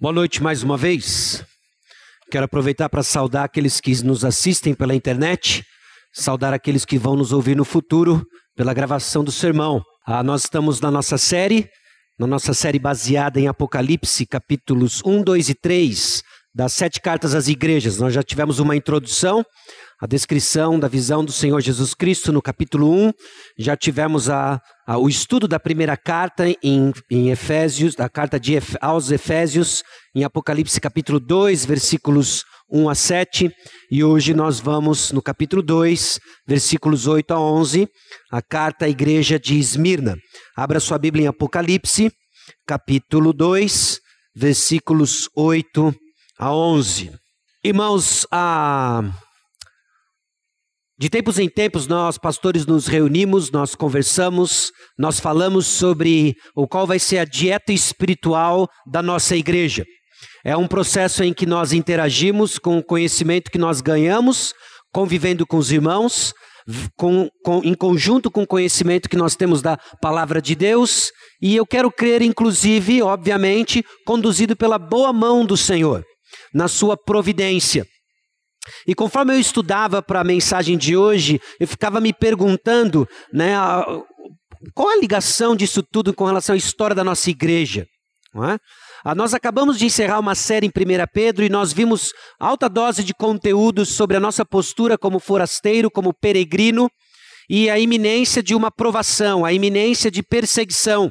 Boa noite mais uma vez. Quero aproveitar para saudar aqueles que nos assistem pela internet, saudar aqueles que vão nos ouvir no futuro pela gravação do sermão. Ah, nós estamos na nossa série, na nossa série baseada em Apocalipse, capítulos 1, 2 e 3, das sete cartas às igrejas. Nós já tivemos uma introdução, a descrição da visão do Senhor Jesus Cristo no capítulo 1. Já tivemos a, a, o estudo da primeira carta em, em Efésios, da carta de, aos Efésios, em Apocalipse capítulo 2, versículos 1 a 7. E hoje nós vamos no capítulo 2, versículos 8 a 11, a carta à igreja de Esmirna. Abra sua Bíblia em Apocalipse, capítulo 2, versículos 8 a 11. Irmãos, a. De tempos em tempos, nós, pastores, nos reunimos, nós conversamos, nós falamos sobre o qual vai ser a dieta espiritual da nossa igreja. É um processo em que nós interagimos com o conhecimento que nós ganhamos, convivendo com os irmãos, com, com, em conjunto com o conhecimento que nós temos da palavra de Deus, e eu quero crer, inclusive, obviamente, conduzido pela boa mão do Senhor, na sua providência. E conforme eu estudava para a mensagem de hoje, eu ficava me perguntando, né, qual a ligação disso tudo com relação à história da nossa igreja? É? Ah, nós acabamos de encerrar uma série em 1 Pedro e nós vimos alta dose de conteúdos sobre a nossa postura como forasteiro, como peregrino e a iminência de uma provação, a iminência de perseguição.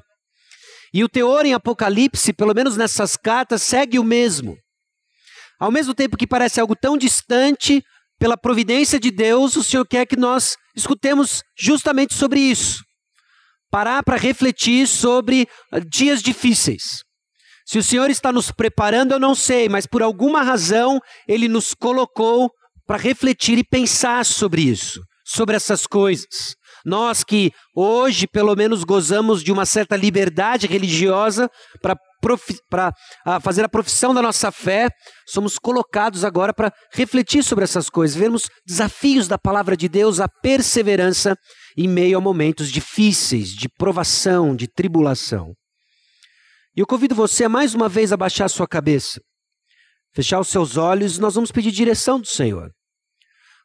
E o teor em Apocalipse, pelo menos nessas cartas, segue o mesmo. Ao mesmo tempo que parece algo tão distante, pela providência de Deus, o Senhor quer que nós escutemos justamente sobre isso. Parar para refletir sobre ah, dias difíceis. Se o Senhor está nos preparando, eu não sei, mas por alguma razão Ele nos colocou para refletir e pensar sobre isso, sobre essas coisas. Nós que hoje, pelo menos, gozamos de uma certa liberdade religiosa para para fazer a profissão da nossa fé, somos colocados agora para refletir sobre essas coisas, vermos desafios da palavra de Deus, a perseverança em meio a momentos difíceis, de provação, de tribulação. E eu convido você a mais uma vez a baixar sua cabeça, fechar os seus olhos, e nós vamos pedir direção do Senhor.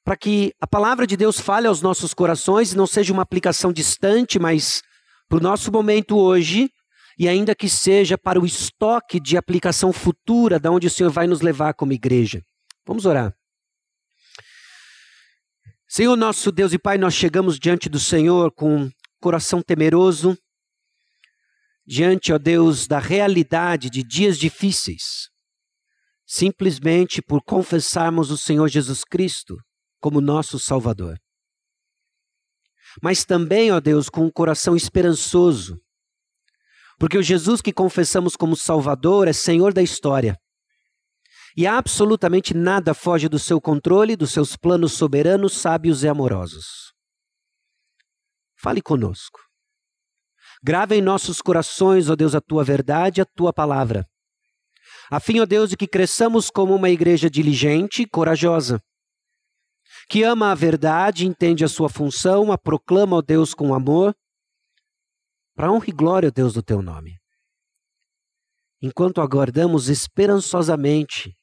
Para que a palavra de Deus fale aos nossos corações e não seja uma aplicação distante, mas para o nosso momento hoje, e ainda que seja para o estoque de aplicação futura da onde o Senhor vai nos levar como igreja. Vamos orar. Senhor nosso Deus e Pai, nós chegamos diante do Senhor com coração temeroso, diante, ó Deus, da realidade de dias difíceis, simplesmente por confessarmos o Senhor Jesus Cristo como nosso Salvador. Mas também, ó Deus, com um coração esperançoso, porque o Jesus que confessamos como Salvador é Senhor da história. E absolutamente nada foge do seu controle, dos seus planos soberanos, sábios e amorosos. Fale conosco. Grava em nossos corações, ó Deus, a tua verdade, a tua palavra. A fim, ó Deus, de que cresçamos como uma igreja diligente e corajosa, que ama a verdade, entende a sua função, a proclama, ó Deus, com amor para honra e glória, Deus, do teu nome. Enquanto aguardamos esperançosamente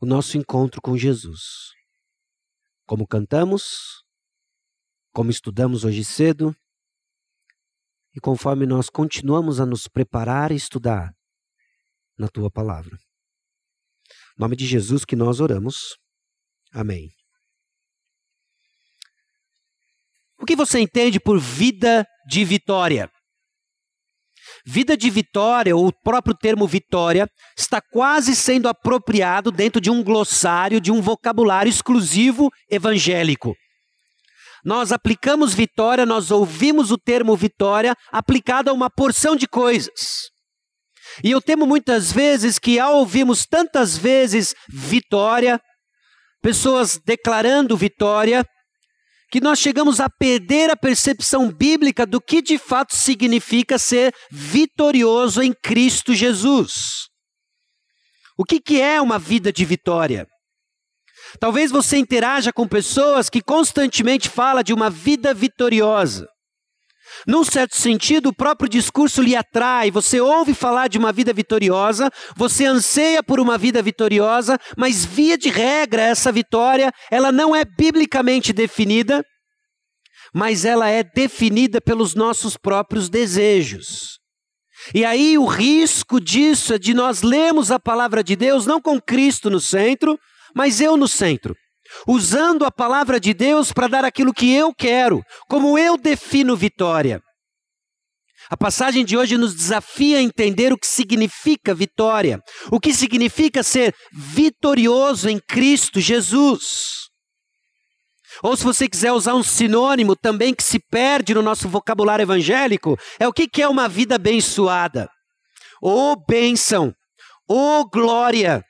o nosso encontro com Jesus. Como cantamos, como estudamos hoje cedo, e conforme nós continuamos a nos preparar e estudar na tua palavra. Em nome de Jesus que nós oramos. Amém. O que você entende por vida de vitória? Vida de vitória, ou o próprio termo vitória, está quase sendo apropriado dentro de um glossário, de um vocabulário exclusivo evangélico. Nós aplicamos vitória, nós ouvimos o termo vitória aplicado a uma porção de coisas. E eu temo muitas vezes que ao ouvirmos tantas vezes vitória, pessoas declarando vitória, que nós chegamos a perder a percepção bíblica do que de fato significa ser vitorioso em Cristo Jesus. O que, que é uma vida de vitória? Talvez você interaja com pessoas que constantemente falam de uma vida vitoriosa. Num certo sentido, o próprio discurso lhe atrai. Você ouve falar de uma vida vitoriosa, você anseia por uma vida vitoriosa, mas via de regra essa vitória, ela não é biblicamente definida, mas ela é definida pelos nossos próprios desejos. E aí o risco disso é de nós lermos a palavra de Deus não com Cristo no centro, mas eu no centro usando a palavra de Deus para dar aquilo que eu quero, como eu defino vitória. A passagem de hoje nos desafia a entender o que significa vitória, o que significa ser vitorioso em Cristo Jesus. Ou se você quiser usar um sinônimo também que se perde no nosso vocabulário evangélico, é o que é uma vida abençoada, ou bênção, ou glória.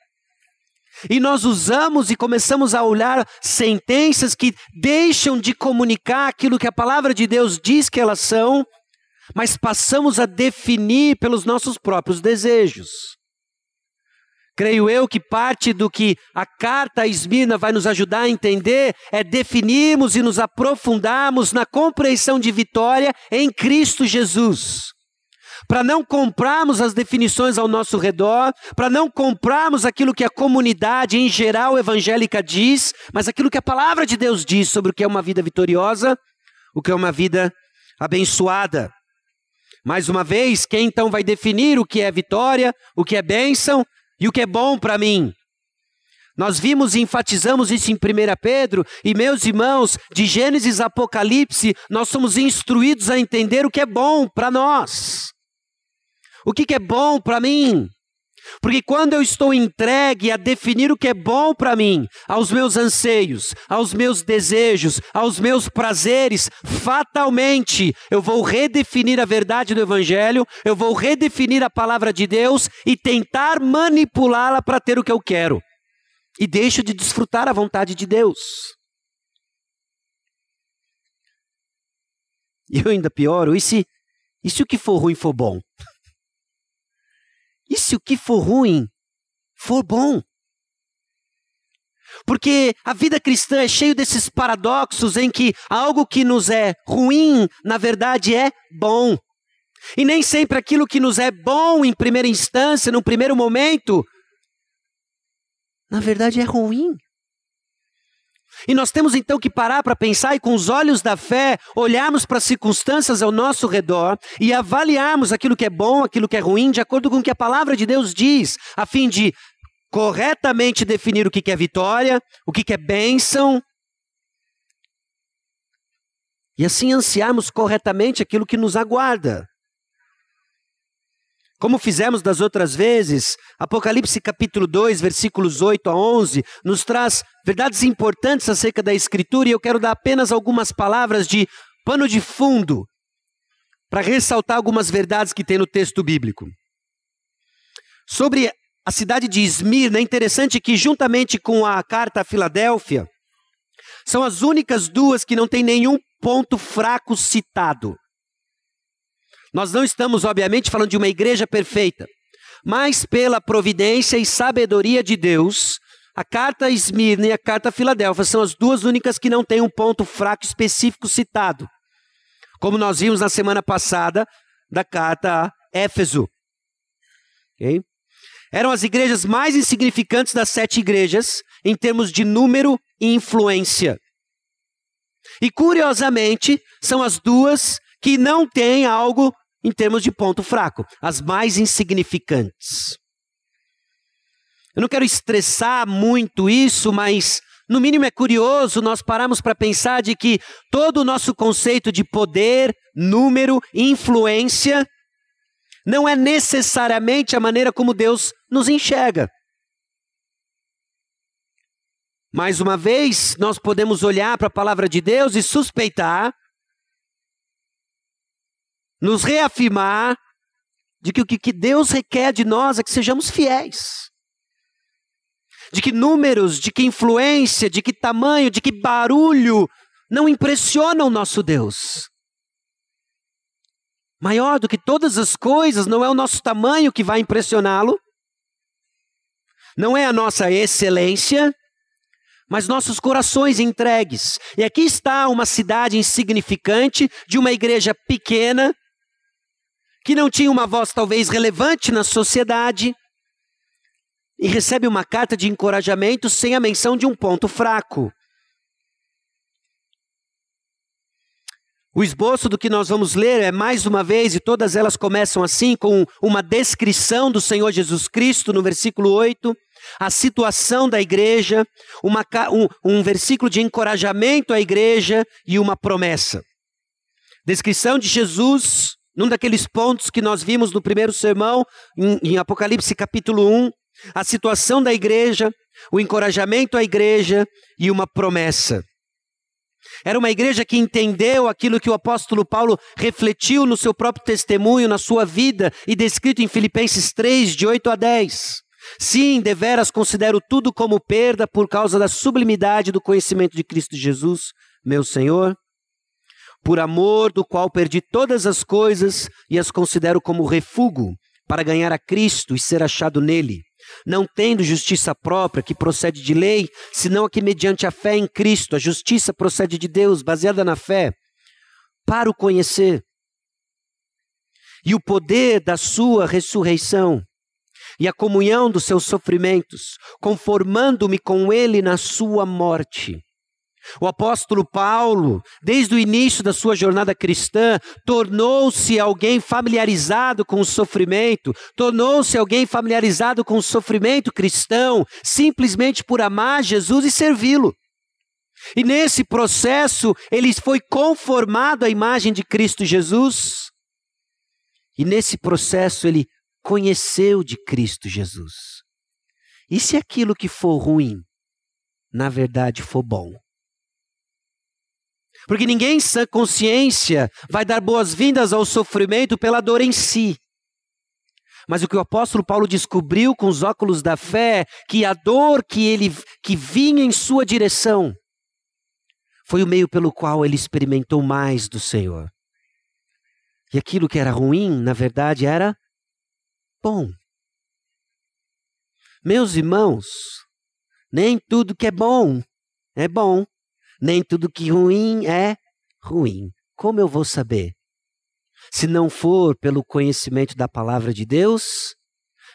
E nós usamos e começamos a olhar sentenças que deixam de comunicar aquilo que a palavra de Deus diz que elas são, mas passamos a definir pelos nossos próprios desejos. Creio eu que parte do que a carta a Esmirna vai nos ajudar a entender é definirmos e nos aprofundarmos na compreensão de vitória em Cristo Jesus para não comprarmos as definições ao nosso redor, para não comprarmos aquilo que a comunidade em geral evangélica diz, mas aquilo que a palavra de Deus diz sobre o que é uma vida vitoriosa, o que é uma vida abençoada. Mais uma vez, quem então vai definir o que é vitória, o que é bênção e o que é bom para mim? Nós vimos e enfatizamos isso em 1 Pedro, e meus irmãos, de Gênesis a Apocalipse, nós somos instruídos a entender o que é bom para nós. O que, que é bom para mim? Porque quando eu estou entregue a definir o que é bom para mim, aos meus anseios, aos meus desejos, aos meus prazeres, fatalmente eu vou redefinir a verdade do Evangelho, eu vou redefinir a palavra de Deus e tentar manipulá-la para ter o que eu quero. E deixo de desfrutar a vontade de Deus. E eu ainda pioro, e se, e se o que for ruim for bom? E se o que for ruim for bom? Porque a vida cristã é cheio desses paradoxos em que algo que nos é ruim, na verdade, é bom. E nem sempre aquilo que nos é bom em primeira instância, num primeiro momento, na verdade é ruim. E nós temos então que parar para pensar e, com os olhos da fé, olharmos para as circunstâncias ao nosso redor e avaliarmos aquilo que é bom, aquilo que é ruim, de acordo com o que a palavra de Deus diz, a fim de corretamente definir o que é vitória, o que é bênção. E assim ansiarmos corretamente aquilo que nos aguarda. Como fizemos das outras vezes, Apocalipse capítulo 2, versículos 8 a 11, nos traz verdades importantes acerca da Escritura e eu quero dar apenas algumas palavras de pano de fundo para ressaltar algumas verdades que tem no texto bíblico. Sobre a cidade de Esmirna, é interessante que, juntamente com a carta a Filadélfia, são as únicas duas que não têm nenhum ponto fraco citado. Nós não estamos, obviamente, falando de uma igreja perfeita, mas pela providência e sabedoria de Deus, a carta Esmirna e a carta Filadélfia são as duas únicas que não têm um ponto fraco específico citado. Como nós vimos na semana passada da carta a Éfeso. Okay? Eram as igrejas mais insignificantes das sete igrejas em termos de número e influência. E curiosamente, são as duas que não têm algo em termos de ponto fraco, as mais insignificantes. Eu não quero estressar muito isso, mas no mínimo é curioso nós pararmos para pensar de que todo o nosso conceito de poder, número, influência não é necessariamente a maneira como Deus nos enxerga. Mais uma vez, nós podemos olhar para a palavra de Deus e suspeitar nos reafirmar de que o que Deus requer de nós é que sejamos fiéis. De que números, de que influência, de que tamanho, de que barulho não impressionam o nosso Deus. Maior do que todas as coisas, não é o nosso tamanho que vai impressioná-lo, não é a nossa excelência, mas nossos corações entregues. E aqui está uma cidade insignificante, de uma igreja pequena, que não tinha uma voz talvez relevante na sociedade, e recebe uma carta de encorajamento sem a menção de um ponto fraco. O esboço do que nós vamos ler é mais uma vez, e todas elas começam assim, com uma descrição do Senhor Jesus Cristo, no versículo 8, a situação da igreja, uma, um, um versículo de encorajamento à igreja e uma promessa. Descrição de Jesus, num daqueles pontos que nós vimos no primeiro sermão, em, em Apocalipse capítulo 1, a situação da igreja, o encorajamento à igreja e uma promessa. Era uma igreja que entendeu aquilo que o apóstolo Paulo refletiu no seu próprio testemunho, na sua vida e descrito em Filipenses 3, de 8 a 10. Sim, deveras considero tudo como perda por causa da sublimidade do conhecimento de Cristo Jesus, meu Senhor, por amor do qual perdi todas as coisas e as considero como refúgio para ganhar a Cristo e ser achado nele não tendo justiça própria que procede de lei, senão a que mediante a fé em Cristo, a justiça procede de Deus, baseada na fé, para o conhecer. E o poder da sua ressurreição, e a comunhão dos seus sofrimentos, conformando-me com ele na sua morte o apóstolo Paulo, desde o início da sua jornada cristã, tornou-se alguém familiarizado com o sofrimento, tornou-se alguém familiarizado com o sofrimento cristão, simplesmente por amar Jesus e servi-lo. E nesse processo, ele foi conformado à imagem de Cristo Jesus. E nesse processo, ele conheceu de Cristo Jesus. E se aquilo que for ruim, na verdade for bom? Porque ninguém sã consciência vai dar boas-vindas ao sofrimento pela dor em si. Mas o que o apóstolo Paulo descobriu com os óculos da fé, que a dor que ele que vinha em sua direção foi o meio pelo qual ele experimentou mais do Senhor. E aquilo que era ruim, na verdade, era bom. Meus irmãos, nem tudo que é bom é bom. Nem tudo que ruim é ruim. Como eu vou saber? Se não for pelo conhecimento da palavra de Deus,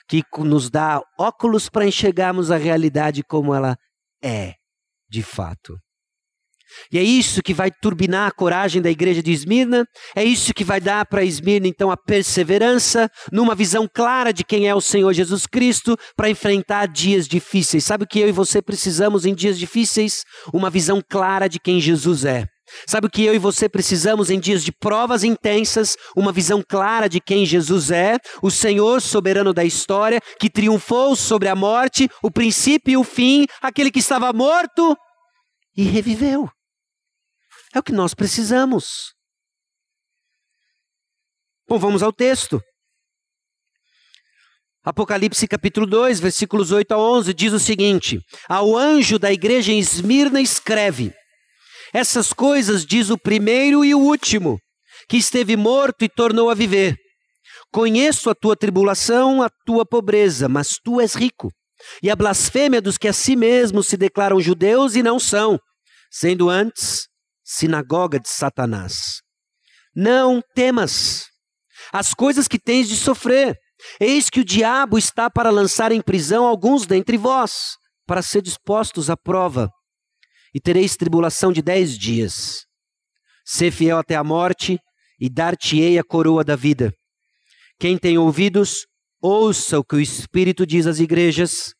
que nos dá óculos para enxergarmos a realidade como ela é, de fato. E é isso que vai turbinar a coragem da igreja de Esmirna, é isso que vai dar para Esmirna então a perseverança, numa visão clara de quem é o Senhor Jesus Cristo, para enfrentar dias difíceis. Sabe o que eu e você precisamos em dias difíceis? Uma visão clara de quem Jesus é. Sabe o que eu e você precisamos em dias de provas intensas? Uma visão clara de quem Jesus é, o Senhor soberano da história, que triunfou sobre a morte, o princípio e o fim, aquele que estava morto e reviveu. É o que nós precisamos. Bom, vamos ao texto. Apocalipse capítulo 2, versículos 8 a 11, diz o seguinte: Ao anjo da igreja em Esmirna escreve: Essas coisas diz o primeiro e o último, que esteve morto e tornou a viver. Conheço a tua tribulação, a tua pobreza, mas tu és rico. E a blasfêmia dos que a si mesmos se declaram judeus e não são, sendo antes sinagoga de Satanás. Não temas as coisas que tens de sofrer. Eis que o diabo está para lançar em prisão alguns dentre vós, para ser dispostos à prova, e tereis tribulação de dez dias. Sê fiel até a morte, e dar-te-ei a coroa da vida. Quem tem ouvidos, ouça o que o Espírito diz às igrejas.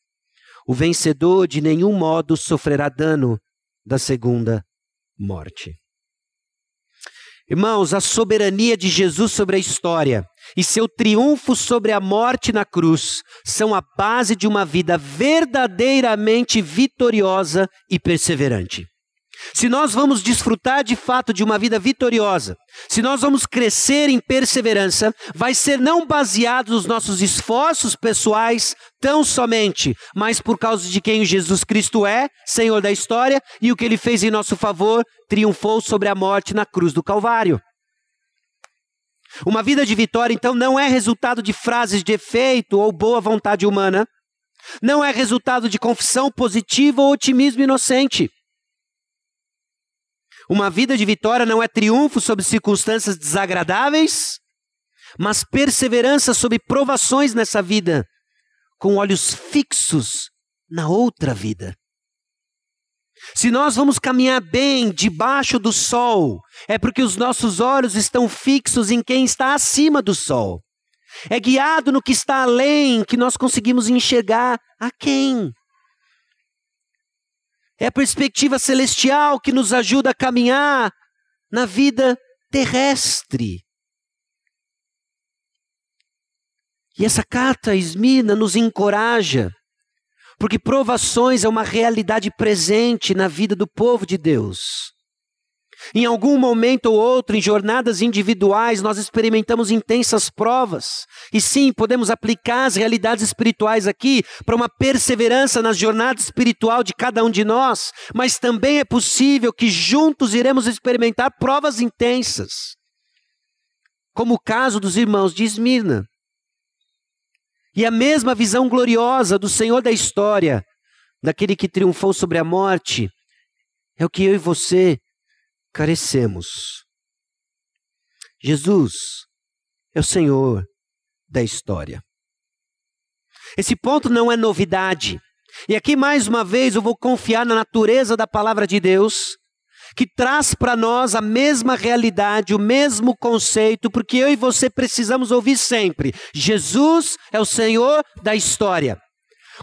O vencedor de nenhum modo sofrerá dano da segunda morte. Irmãos, a soberania de Jesus sobre a história e seu triunfo sobre a morte na cruz são a base de uma vida verdadeiramente vitoriosa e perseverante. Se nós vamos desfrutar de fato de uma vida vitoriosa, se nós vamos crescer em perseverança, vai ser não baseado nos nossos esforços pessoais tão somente, mas por causa de quem Jesus Cristo é, Senhor da história, e o que ele fez em nosso favor, triunfou sobre a morte na cruz do Calvário. Uma vida de vitória, então, não é resultado de frases de efeito ou boa vontade humana, Não é resultado de confissão positiva ou otimismo inocente. Uma vida de vitória não é triunfo sobre circunstâncias desagradáveis, mas perseverança sobre provações nessa vida, com olhos fixos na outra vida. Se nós vamos caminhar bem debaixo do sol, é porque os nossos olhos estão fixos em quem está acima do sol. É guiado no que está além que nós conseguimos enxergar a quem. É a perspectiva celestial que nos ajuda a caminhar na vida terrestre. E essa carta, Esmina, nos encoraja porque provações é uma realidade presente na vida do povo de Deus. Em algum momento ou outro, em jornadas individuais, nós experimentamos intensas provas. E sim, podemos aplicar as realidades espirituais aqui para uma perseverança na jornada espiritual de cada um de nós, mas também é possível que juntos iremos experimentar provas intensas. Como o caso dos irmãos de Esmirna. E a mesma visão gloriosa do Senhor da história, daquele que triunfou sobre a morte, é o que eu e você carecemos. Jesus é o Senhor da história. Esse ponto não é novidade. E aqui mais uma vez eu vou confiar na natureza da palavra de Deus que traz para nós a mesma realidade, o mesmo conceito, porque eu e você precisamos ouvir sempre: Jesus é o Senhor da história.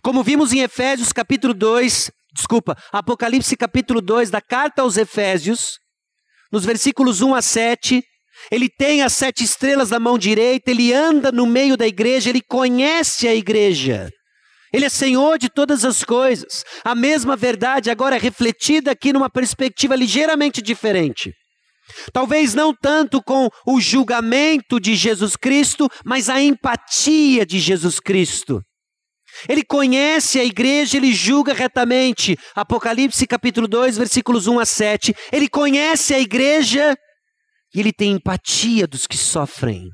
Como vimos em Efésios capítulo 2, desculpa, Apocalipse capítulo 2 da carta aos Efésios, nos versículos 1 a 7, ele tem as sete estrelas na mão direita, ele anda no meio da igreja, ele conhece a igreja. Ele é Senhor de todas as coisas. A mesma verdade agora é refletida aqui numa perspectiva ligeiramente diferente. Talvez não tanto com o julgamento de Jesus Cristo, mas a empatia de Jesus Cristo. Ele conhece a igreja, ele julga retamente. Apocalipse capítulo 2, versículos 1 a 7. Ele conhece a igreja e ele tem empatia dos que sofrem.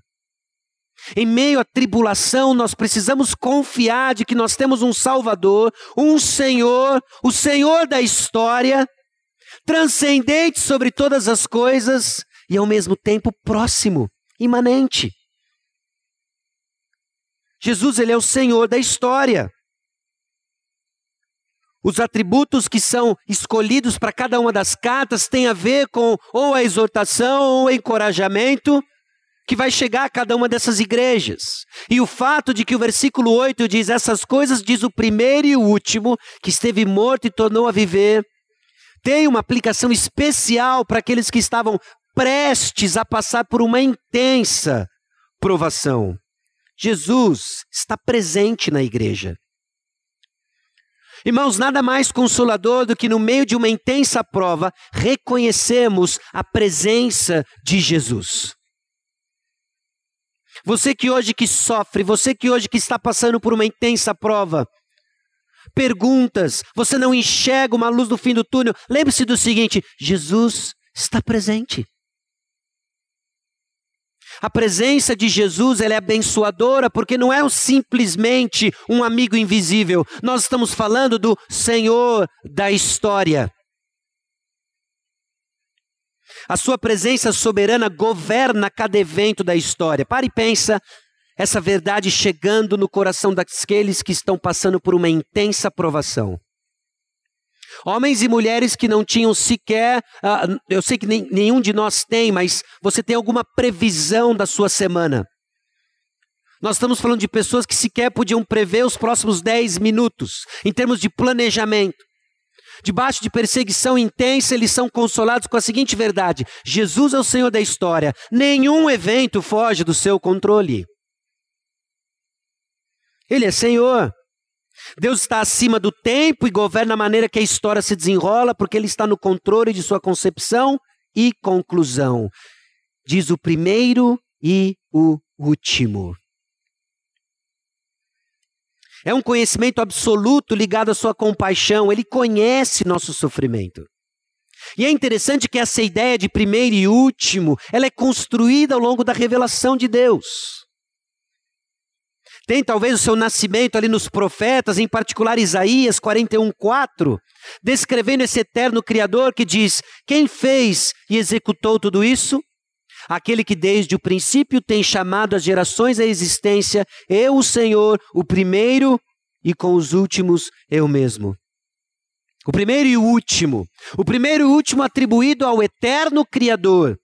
Em meio à tribulação, nós precisamos confiar de que nós temos um Salvador, um Senhor, o Senhor da história, transcendente sobre todas as coisas e ao mesmo tempo próximo, imanente. Jesus, ele é o Senhor da história. Os atributos que são escolhidos para cada uma das cartas têm a ver com ou a exortação ou o encorajamento, que vai chegar a cada uma dessas igrejas. E o fato de que o versículo 8 diz essas coisas, diz o primeiro e o último, que esteve morto e tornou a viver, tem uma aplicação especial para aqueles que estavam prestes a passar por uma intensa provação. Jesus está presente na igreja. Irmãos, nada mais consolador do que no meio de uma intensa prova reconhecemos a presença de Jesus. Você que hoje que sofre, você que hoje que está passando por uma intensa prova, perguntas, você não enxerga uma luz no fim do túnel. Lembre-se do seguinte: Jesus está presente. A presença de Jesus é abençoadora porque não é simplesmente um amigo invisível. Nós estamos falando do Senhor da história. A sua presença soberana governa cada evento da história. Pare e pensa essa verdade chegando no coração daqueles que estão passando por uma intensa provação. Homens e mulheres que não tinham sequer, uh, eu sei que nem, nenhum de nós tem, mas você tem alguma previsão da sua semana. Nós estamos falando de pessoas que sequer podiam prever os próximos 10 minutos, em termos de planejamento. Debaixo de perseguição intensa, eles são consolados com a seguinte verdade: Jesus é o Senhor da história. Nenhum evento foge do seu controle. Ele é Senhor. Deus está acima do tempo e governa a maneira que a história se desenrola, porque Ele está no controle de sua concepção e conclusão. Diz o primeiro e o último. É um conhecimento absoluto ligado à sua compaixão. Ele conhece nosso sofrimento. E é interessante que essa ideia de primeiro e último, ela é construída ao longo da revelação de Deus. Tem talvez o seu nascimento ali nos profetas, em particular Isaías 41:4, descrevendo esse eterno criador que diz: "Quem fez e executou tudo isso? Aquele que desde o princípio tem chamado as gerações à existência, eu, o Senhor, o primeiro e com os últimos eu mesmo." O primeiro e o último. O primeiro e o último atribuído ao eterno Criador.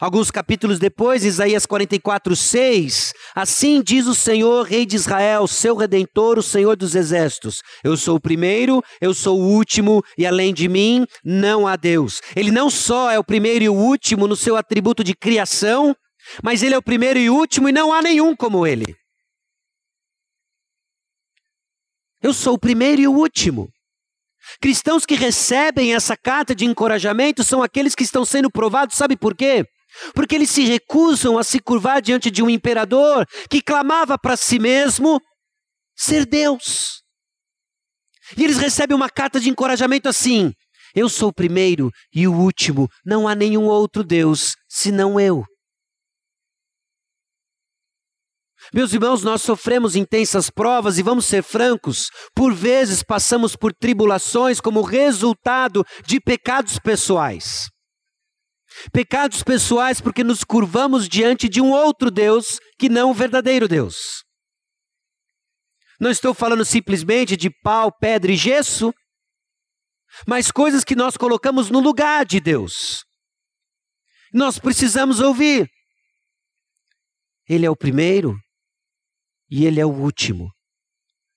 Alguns capítulos depois, Isaías 44, 6. Assim diz o Senhor, Rei de Israel, seu redentor, o Senhor dos exércitos: Eu sou o primeiro, eu sou o último, e além de mim não há Deus. Ele não só é o primeiro e o último no seu atributo de criação, mas ele é o primeiro e último, e não há nenhum como ele. Eu sou o primeiro e o último. Cristãos que recebem essa carta de encorajamento são aqueles que estão sendo provados, sabe por quê? Porque eles se recusam a se curvar diante de um imperador que clamava para si mesmo ser Deus. E eles recebem uma carta de encorajamento assim: Eu sou o primeiro e o último, não há nenhum outro Deus senão eu. Meus irmãos, nós sofremos intensas provas e vamos ser francos, por vezes passamos por tribulações como resultado de pecados pessoais. Pecados pessoais porque nos curvamos diante de um outro Deus que não o verdadeiro Deus. Não estou falando simplesmente de pau, pedra e gesso, mas coisas que nós colocamos no lugar de Deus. Nós precisamos ouvir. Ele é o primeiro, e Ele é o último.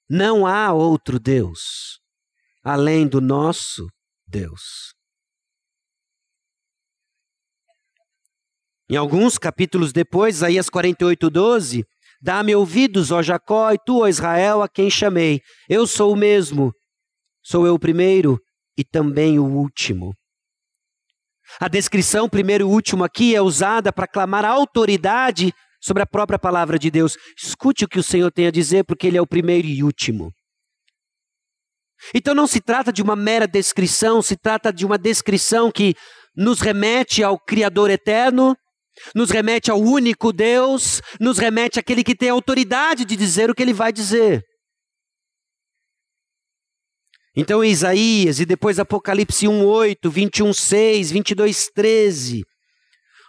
Não há outro Deus além do nosso Deus. Em alguns capítulos depois, Isaías 48, 12, Dá-me ouvidos, ó Jacó, e tu, ó Israel, a quem chamei. Eu sou o mesmo, sou eu o primeiro e também o último. A descrição primeiro e último aqui é usada para clamar autoridade sobre a própria palavra de Deus. Escute o que o Senhor tem a dizer, porque Ele é o primeiro e último. Então não se trata de uma mera descrição, se trata de uma descrição que nos remete ao Criador eterno, nos remete ao único Deus, nos remete àquele que tem autoridade de dizer o que ele vai dizer. Então, Isaías e depois Apocalipse 1:8, 21:6, 22:13,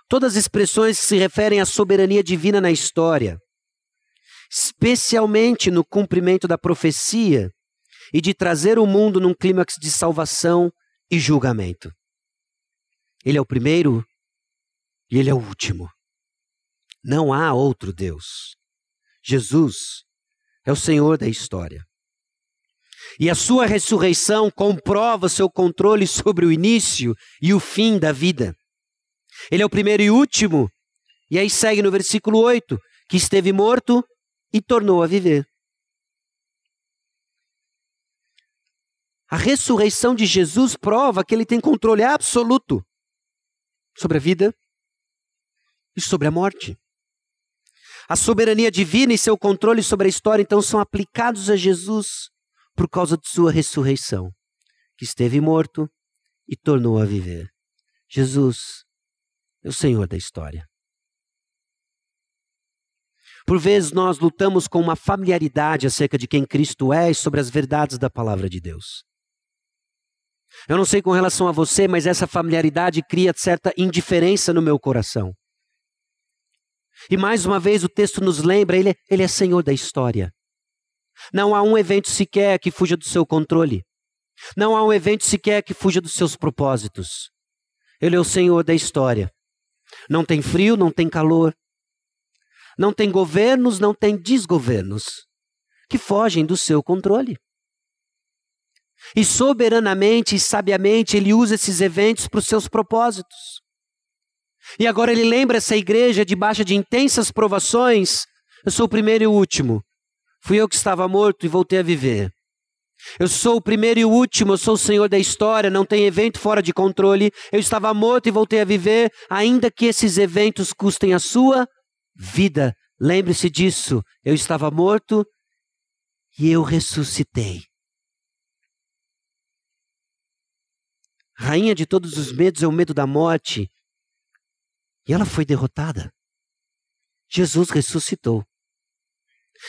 Todas as expressões que se referem à soberania divina na história, especialmente no cumprimento da profecia e de trazer o mundo num clímax de salvação e julgamento. Ele é o primeiro e ele é o último. Não há outro Deus. Jesus é o Senhor da história. E a sua ressurreição comprova seu controle sobre o início e o fim da vida. Ele é o primeiro e último. E aí segue no versículo 8: que esteve morto e tornou a viver. A ressurreição de Jesus prova que ele tem controle absoluto sobre a vida e sobre a morte. A soberania divina e seu controle sobre a história então são aplicados a Jesus por causa de sua ressurreição, que esteve morto e tornou a viver. Jesus é o Senhor da história. Por vezes nós lutamos com uma familiaridade acerca de quem Cristo é e sobre as verdades da palavra de Deus. Eu não sei com relação a você, mas essa familiaridade cria certa indiferença no meu coração. E mais uma vez o texto nos lembra, ele, ele é Senhor da história. Não há um evento sequer que fuja do seu controle. Não há um evento sequer que fuja dos seus propósitos. Ele é o Senhor da história. Não tem frio, não tem calor. Não tem governos, não tem desgovernos que fogem do seu controle. E soberanamente e sabiamente ele usa esses eventos para os seus propósitos. E agora ele lembra essa igreja debaixo de intensas provações. Eu sou o primeiro e o último. Fui eu que estava morto e voltei a viver. Eu sou o primeiro e o último, eu sou o Senhor da história, não tem evento fora de controle. Eu estava morto e voltei a viver, ainda que esses eventos custem a sua vida. Lembre-se disso. Eu estava morto e eu ressuscitei. Rainha de todos os medos é o medo da morte. E ela foi derrotada. Jesus ressuscitou.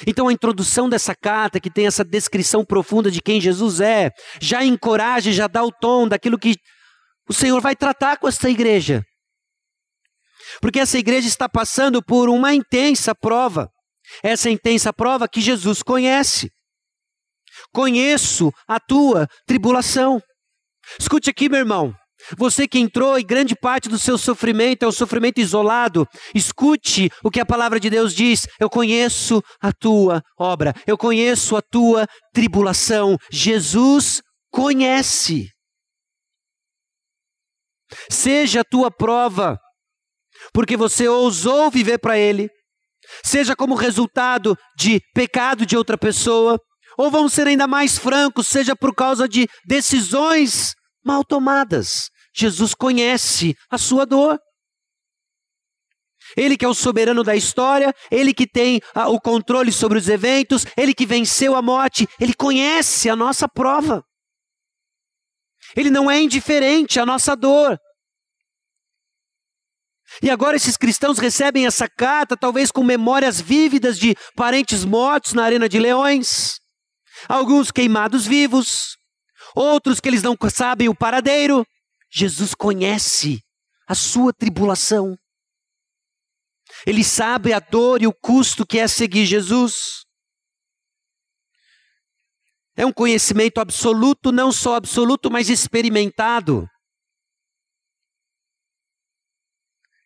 Então a introdução dessa carta, que tem essa descrição profunda de quem Jesus é, já encoraja, já dá o tom daquilo que o Senhor vai tratar com essa igreja. Porque essa igreja está passando por uma intensa prova. Essa intensa prova que Jesus conhece. Conheço a tua tribulação. Escute aqui, meu irmão. Você que entrou e grande parte do seu sofrimento é o sofrimento isolado, escute o que a palavra de Deus diz. Eu conheço a tua obra, eu conheço a tua tribulação. Jesus conhece. Seja a tua prova, porque você ousou viver para Ele, seja como resultado de pecado de outra pessoa, ou vamos ser ainda mais francos, seja por causa de decisões mal tomadas. Jesus conhece a sua dor. Ele que é o soberano da história, ele que tem ah, o controle sobre os eventos, ele que venceu a morte, ele conhece a nossa prova. Ele não é indiferente à nossa dor. E agora esses cristãos recebem essa carta, talvez com memórias vívidas de parentes mortos na arena de leões, alguns queimados vivos, outros que eles não sabem o paradeiro. Jesus conhece a sua tribulação. Ele sabe a dor e o custo que é seguir Jesus. É um conhecimento absoluto, não só absoluto, mas experimentado.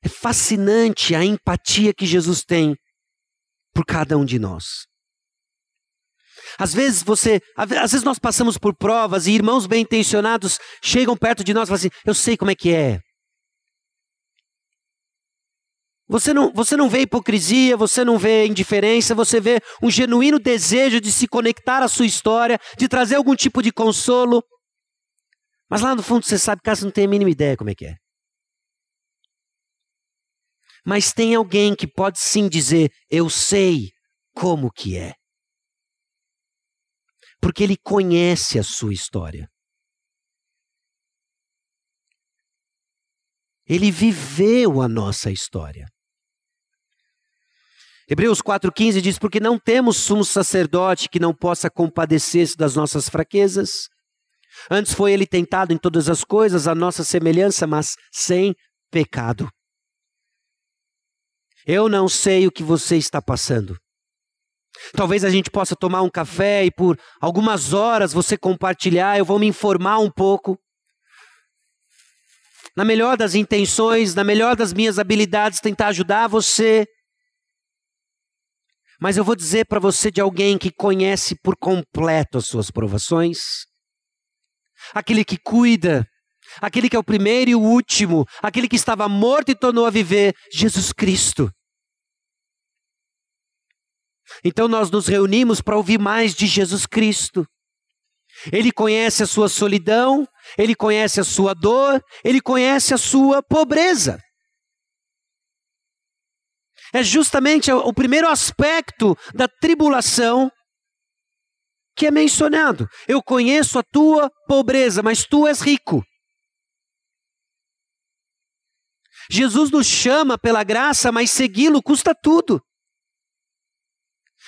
É fascinante a empatia que Jesus tem por cada um de nós. Às vezes você, às vezes nós passamos por provas e irmãos bem intencionados chegam perto de nós e falam assim: "Eu sei como é que é". Você não, você não vê hipocrisia, você não vê indiferença, você vê um genuíno desejo de se conectar à sua história, de trazer algum tipo de consolo. Mas lá no fundo você sabe que você não tem a mínima ideia como é que é. Mas tem alguém que pode sim dizer: Eu sei como que é. Porque ele conhece a sua história. Ele viveu a nossa história. Hebreus 4,15 diz: Porque não temos sumo sacerdote que não possa compadecer-se das nossas fraquezas. Antes foi ele tentado em todas as coisas, a nossa semelhança, mas sem pecado. Eu não sei o que você está passando. Talvez a gente possa tomar um café e por algumas horas você compartilhar, eu vou me informar um pouco. Na melhor das intenções, na melhor das minhas habilidades, tentar ajudar você. Mas eu vou dizer para você de alguém que conhece por completo as suas provações, aquele que cuida, aquele que é o primeiro e o último, aquele que estava morto e tornou a viver, Jesus Cristo. Então nós nos reunimos para ouvir mais de Jesus Cristo. Ele conhece a sua solidão, ele conhece a sua dor, ele conhece a sua pobreza. É justamente o primeiro aspecto da tribulação que é mencionado. Eu conheço a tua pobreza, mas tu és rico. Jesus nos chama pela graça, mas segui-lo custa tudo.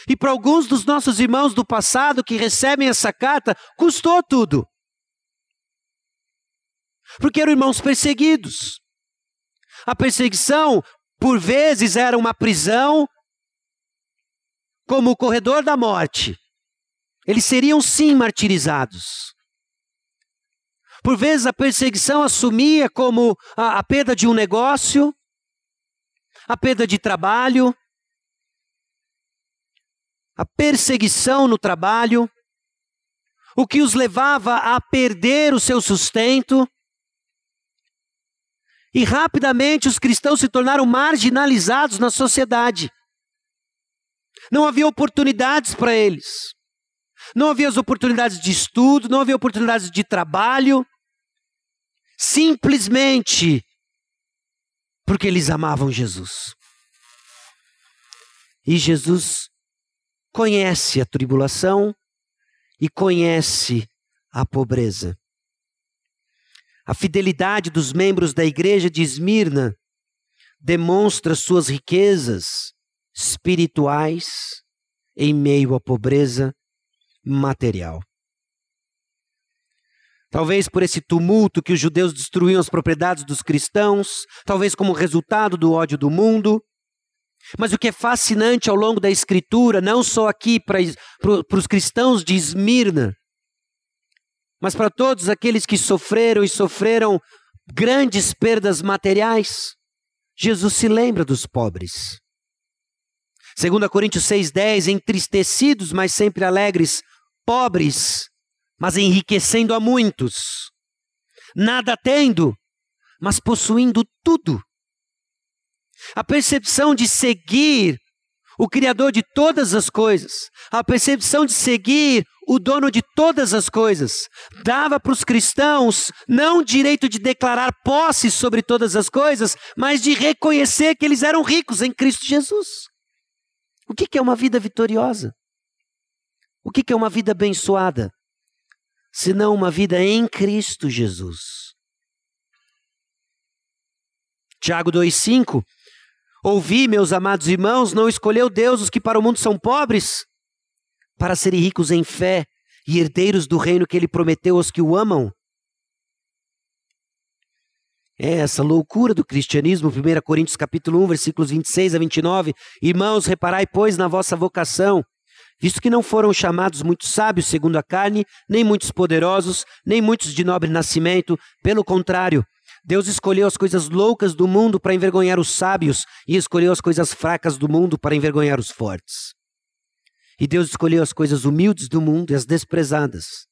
E para alguns dos nossos irmãos do passado que recebem essa carta, custou tudo. Porque eram irmãos perseguidos. A perseguição, por vezes, era uma prisão, como o corredor da morte. Eles seriam sim martirizados. Por vezes a perseguição assumia como a, a perda de um negócio, a perda de trabalho, a perseguição no trabalho, o que os levava a perder o seu sustento. E rapidamente os cristãos se tornaram marginalizados na sociedade. Não havia oportunidades para eles. Não havia as oportunidades de estudo, não havia oportunidades de trabalho. Simplesmente porque eles amavam Jesus. E Jesus conhece a tribulação e conhece a pobreza. A fidelidade dos membros da igreja de Esmirna demonstra suas riquezas espirituais em meio à pobreza material. Talvez por esse tumulto que os judeus destruíam as propriedades dos cristãos, talvez como resultado do ódio do mundo. Mas o que é fascinante ao longo da Escritura, não só aqui para, para os cristãos de Esmirna, mas para todos aqueles que sofreram e sofreram grandes perdas materiais, Jesus se lembra dos pobres. 2 Coríntios 6,10: entristecidos, mas sempre alegres, pobres, mas enriquecendo a muitos, nada tendo, mas possuindo tudo. A percepção de seguir o Criador de todas as coisas, a percepção de seguir o dono de todas as coisas, dava para os cristãos não o direito de declarar posse sobre todas as coisas, mas de reconhecer que eles eram ricos em Cristo Jesus. O que é uma vida vitoriosa? O que é uma vida abençoada? Senão uma vida em Cristo Jesus. Tiago 2,5 Ouvi, meus amados irmãos, não escolheu Deus os que para o mundo são pobres, para serem ricos em fé e herdeiros do reino que ele prometeu aos que o amam. É essa loucura do cristianismo, 1 Coríntios capítulo 1, versículos 26 a 29. Irmãos, reparai, pois, na vossa vocação, visto que não foram chamados muitos sábios segundo a carne, nem muitos poderosos, nem muitos de nobre nascimento, pelo contrário, Deus escolheu as coisas loucas do mundo para envergonhar os sábios e escolheu as coisas fracas do mundo para envergonhar os fortes. E Deus escolheu as coisas humildes do mundo e as desprezadas,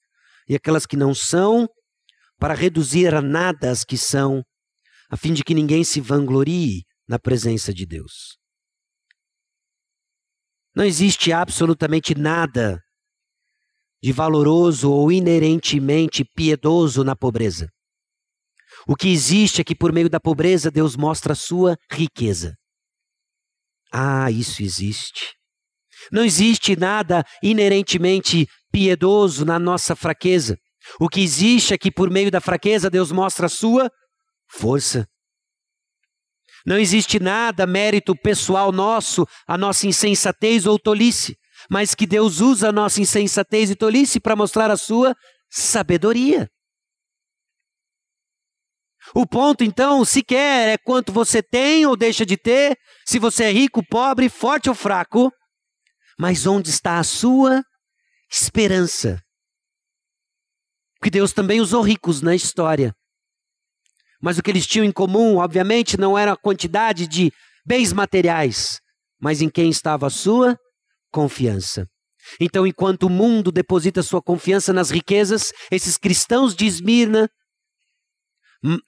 e aquelas que não são, para reduzir a nada as que são, a fim de que ninguém se vanglorie na presença de Deus. Não existe absolutamente nada de valoroso ou inerentemente piedoso na pobreza. O que existe é que por meio da pobreza Deus mostra a sua riqueza. Ah, isso existe. Não existe nada inerentemente piedoso na nossa fraqueza. O que existe é que por meio da fraqueza Deus mostra a sua força. Não existe nada mérito pessoal nosso, a nossa insensatez ou tolice, mas que Deus usa a nossa insensatez e tolice para mostrar a sua sabedoria. O ponto, então, sequer é quanto você tem ou deixa de ter, se você é rico, pobre, forte ou fraco, mas onde está a sua esperança. Porque Deus também usou ricos na história. Mas o que eles tinham em comum, obviamente, não era a quantidade de bens materiais, mas em quem estava a sua confiança. Então, enquanto o mundo deposita sua confiança nas riquezas, esses cristãos de Esmirna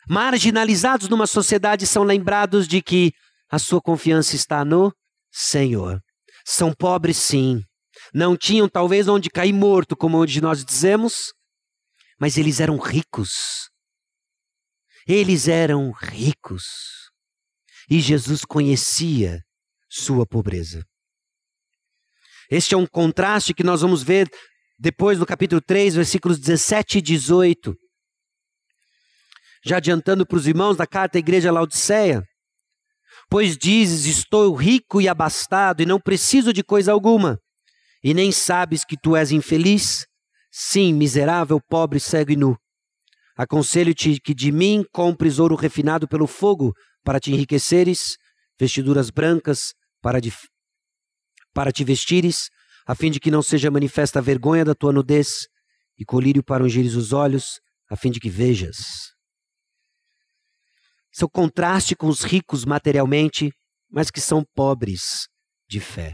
marginalizados numa sociedade são lembrados de que a sua confiança está no Senhor. São pobres, sim. Não tinham talvez onde cair morto, como hoje nós dizemos, mas eles eram ricos. Eles eram ricos. E Jesus conhecia sua pobreza. Este é um contraste que nós vamos ver depois no capítulo 3, versículos 17 e 18 já adiantando para os irmãos da carta à igreja Laodiceia. Pois dizes: Estou rico e abastado e não preciso de coisa alguma, e nem sabes que tu és infeliz? Sim, miserável, pobre, cego e nu. Aconselho-te que de mim compres ouro refinado pelo fogo para te enriqueceres, vestiduras brancas para, de, para te vestires, a fim de que não seja manifesta a vergonha da tua nudez, e colírio para ungires os olhos, a fim de que vejas seu contraste com os ricos materialmente, mas que são pobres de fé.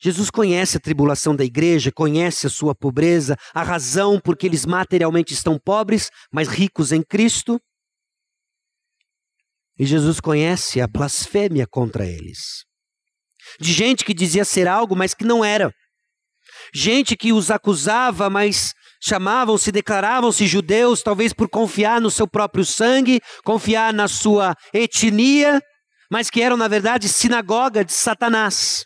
Jesus conhece a tribulação da igreja, conhece a sua pobreza, a razão por que eles materialmente estão pobres, mas ricos em Cristo. E Jesus conhece a blasfêmia contra eles. De gente que dizia ser algo, mas que não era. Gente que os acusava, mas chamavam-se, declaravam-se judeus, talvez por confiar no seu próprio sangue, confiar na sua etnia, mas que eram, na verdade, sinagoga de Satanás.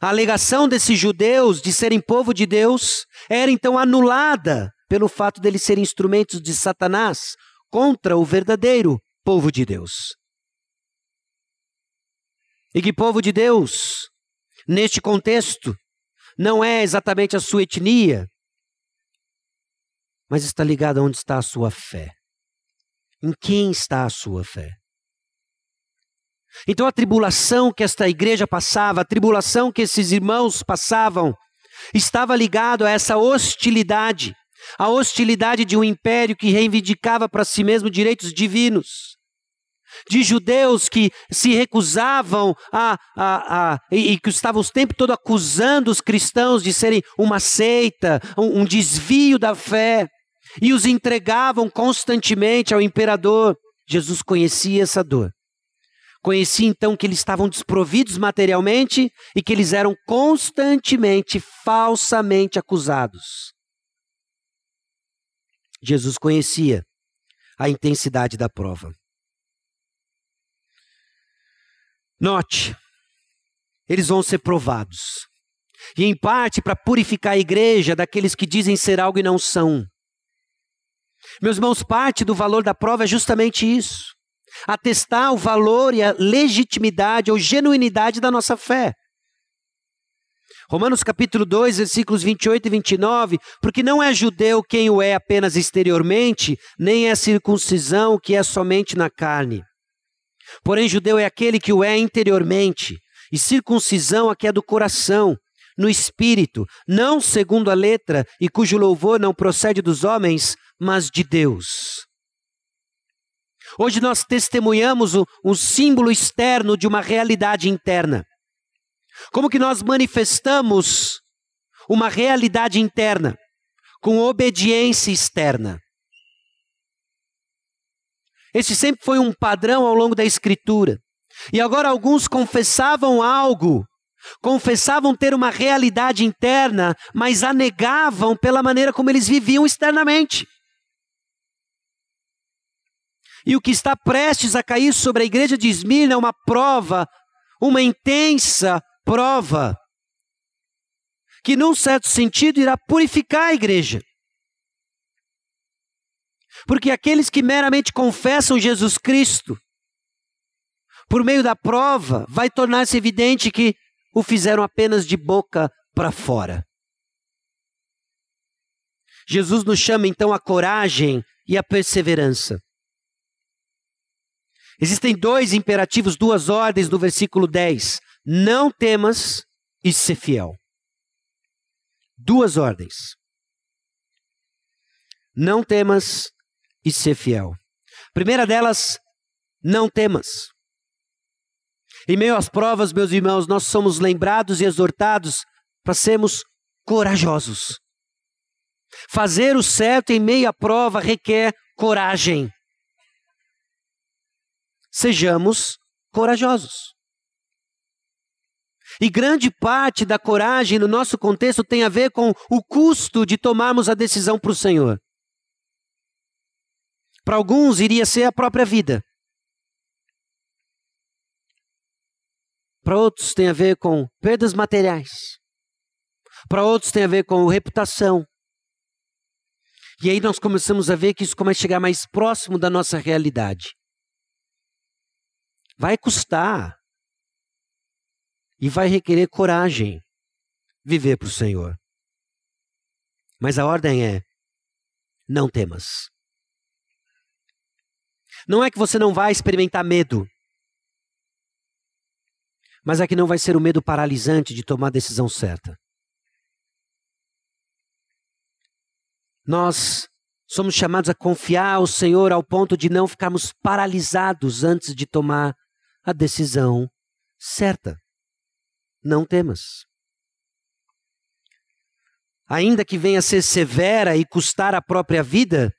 A alegação desses judeus de serem povo de Deus era então anulada pelo fato deles serem instrumentos de Satanás contra o verdadeiro povo de Deus. E que povo de Deus neste contexto, não é exatamente a sua etnia, mas está ligado a onde está a sua fé. Em quem está a sua fé? Então a tribulação que esta igreja passava, a tribulação que esses irmãos passavam, estava ligado a essa hostilidade, a hostilidade de um império que reivindicava para si mesmo direitos divinos, de judeus que se recusavam a, a, a e, e, que estavam o tempo todo acusando os cristãos de serem uma seita, um, um desvio da fé, e os entregavam constantemente ao imperador. Jesus conhecia essa dor. Conheci então que eles estavam desprovidos materialmente e que eles eram constantemente, falsamente acusados. Jesus conhecia a intensidade da prova. Note, eles vão ser provados. E em parte para purificar a igreja daqueles que dizem ser algo e não são. Meus irmãos, parte do valor da prova é justamente isso atestar o valor e a legitimidade ou genuinidade da nossa fé. Romanos capítulo 2, versículos 28 e 29, porque não é judeu quem o é apenas exteriormente, nem é circuncisão que é somente na carne. Porém, judeu é aquele que o é interiormente, e circuncisão a que é do coração, no espírito, não segundo a letra, e cujo louvor não procede dos homens, mas de Deus. Hoje nós testemunhamos o, o símbolo externo de uma realidade interna. Como que nós manifestamos uma realidade interna com obediência externa? Esse sempre foi um padrão ao longo da Escritura. E agora alguns confessavam algo, confessavam ter uma realidade interna, mas a negavam pela maneira como eles viviam externamente. E o que está prestes a cair sobre a igreja de Esmirna é uma prova, uma intensa prova, que num certo sentido irá purificar a igreja. Porque aqueles que meramente confessam Jesus Cristo, por meio da prova, vai tornar-se evidente que o fizeram apenas de boca para fora. Jesus nos chama então a coragem e a perseverança. Existem dois imperativos, duas ordens no versículo 10. Não temas e ser fiel. Duas ordens. Não temas e ser fiel. Primeira delas, não temas. Em meio às provas, meus irmãos, nós somos lembrados e exortados para sermos corajosos. Fazer o certo em meio à prova requer coragem sejamos corajosos. E grande parte da coragem no nosso contexto tem a ver com o custo de tomarmos a decisão para o Senhor. Para alguns iria ser a própria vida. Para outros tem a ver com perdas materiais. Para outros tem a ver com reputação. E aí nós começamos a ver que isso começa a chegar mais próximo da nossa realidade. Vai custar. E vai requerer coragem viver para o Senhor. Mas a ordem é: não temas. Não é que você não vai experimentar medo, mas é que não vai ser o medo paralisante de tomar a decisão certa. Nós somos chamados a confiar ao Senhor ao ponto de não ficarmos paralisados antes de tomar a decisão certa. Não temas. Ainda que venha a ser severa e custar a própria vida,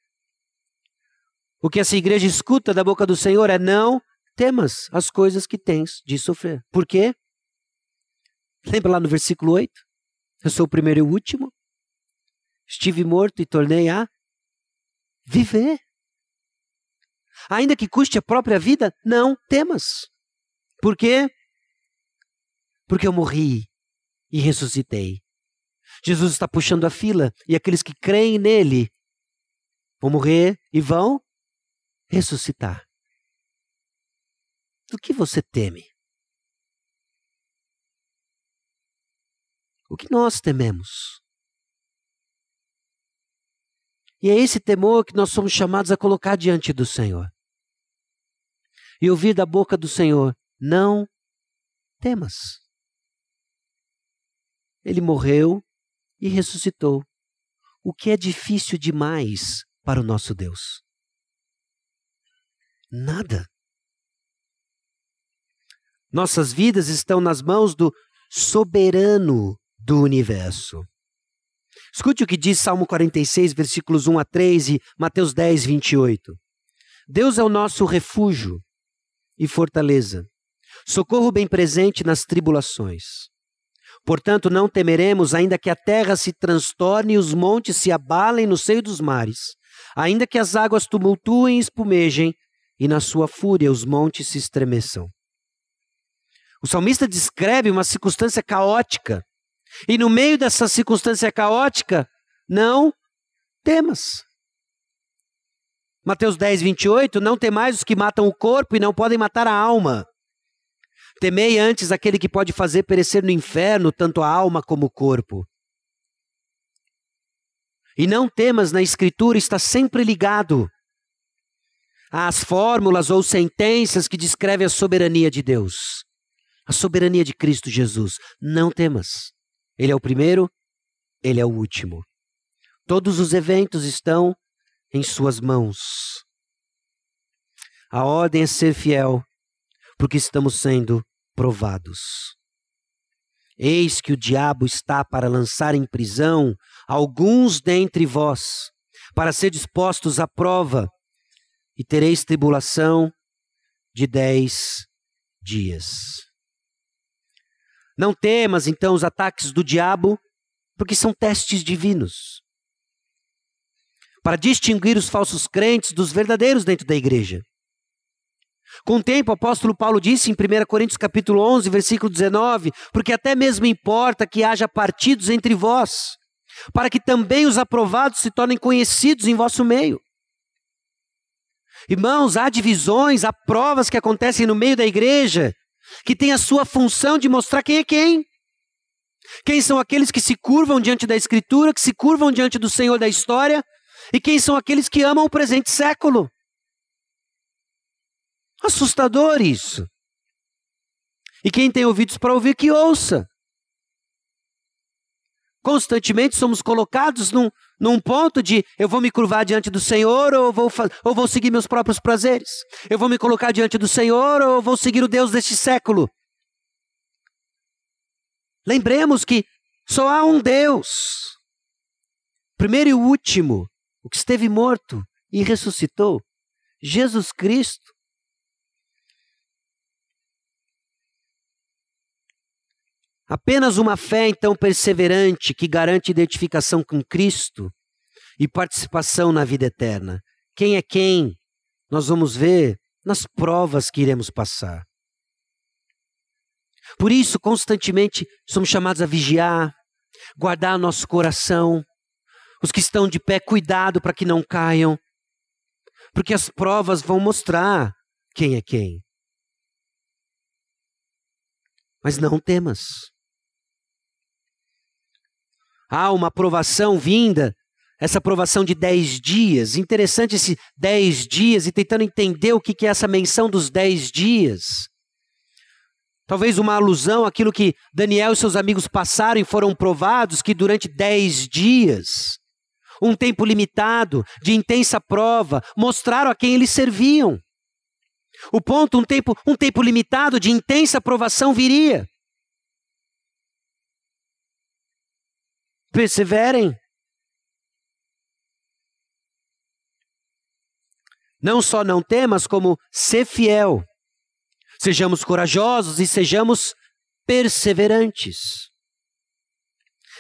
o que essa igreja escuta da boca do Senhor é: não temas as coisas que tens de sofrer. Por quê? Lembra lá no versículo 8? Eu sou o primeiro e o último. Estive morto e tornei a viver. Ainda que custe a própria vida, não temas. Por quê? Porque eu morri e ressuscitei. Jesus está puxando a fila e aqueles que creem nele vão morrer e vão ressuscitar. Do que você teme? O que nós tememos? E é esse temor que nós somos chamados a colocar diante do Senhor. E ouvir da boca do Senhor: não temas. Ele morreu e ressuscitou, o que é difícil demais para o nosso Deus. Nada. Nossas vidas estão nas mãos do soberano do universo. Escute o que diz Salmo 46, versículos 1 a 3 e Mateus 10, 28. Deus é o nosso refúgio e fortaleza, socorro bem presente nas tribulações. Portanto, não temeremos, ainda que a terra se transtorne e os montes se abalem no seio dos mares, ainda que as águas tumultuem e espumejem, e na sua fúria os montes se estremeçam. O salmista descreve uma circunstância caótica, e no meio dessa circunstância caótica, não temas. Mateus 10, 28, não temais os que matam o corpo e não podem matar a alma. Temei antes aquele que pode fazer perecer no inferno tanto a alma como o corpo. E não temas na Escritura está sempre ligado às fórmulas ou sentenças que descrevem a soberania de Deus, a soberania de Cristo Jesus. Não temas. Ele é o primeiro, ele é o último. Todos os eventos estão em Suas mãos. A ordem é ser fiel, porque estamos sendo provados. Eis que o diabo está para lançar em prisão alguns dentre vós, para ser dispostos à prova, e tereis tribulação de dez dias. Não temas então os ataques do diabo, porque são testes divinos para distinguir os falsos crentes dos verdadeiros dentro da igreja. Com o tempo, o apóstolo Paulo disse em 1 Coríntios capítulo 11, versículo 19, porque até mesmo importa que haja partidos entre vós, para que também os aprovados se tornem conhecidos em vosso meio. Irmãos, há divisões, há provas que acontecem no meio da igreja, que tem a sua função de mostrar quem é quem. Quem são aqueles que se curvam diante da Escritura, que se curvam diante do Senhor da história, e quem são aqueles que amam o presente século. Assustador isso. E quem tem ouvidos para ouvir, que ouça. Constantemente somos colocados num, num ponto de eu vou me curvar diante do Senhor ou vou, ou vou seguir meus próprios prazeres. Eu vou me colocar diante do Senhor ou vou seguir o Deus deste século. Lembremos que só há um Deus, primeiro e último, o que esteve morto e ressuscitou, Jesus Cristo. Apenas uma fé, então, perseverante, que garante identificação com Cristo e participação na vida eterna. Quem é quem? Nós vamos ver nas provas que iremos passar. Por isso, constantemente somos chamados a vigiar, guardar nosso coração. Os que estão de pé, cuidado para que não caiam, porque as provas vão mostrar quem é quem. Mas não temas há uma aprovação vinda, essa aprovação de dez dias. Interessante esse dez dias e tentando entender o que é essa menção dos dez dias. Talvez uma alusão àquilo que Daniel e seus amigos passaram e foram provados que durante dez dias, um tempo limitado, de intensa prova, mostraram a quem eles serviam. O ponto, um tempo, um tempo limitado de intensa provação viria. Perseverem. Não só não temas, como ser fiel. Sejamos corajosos e sejamos perseverantes.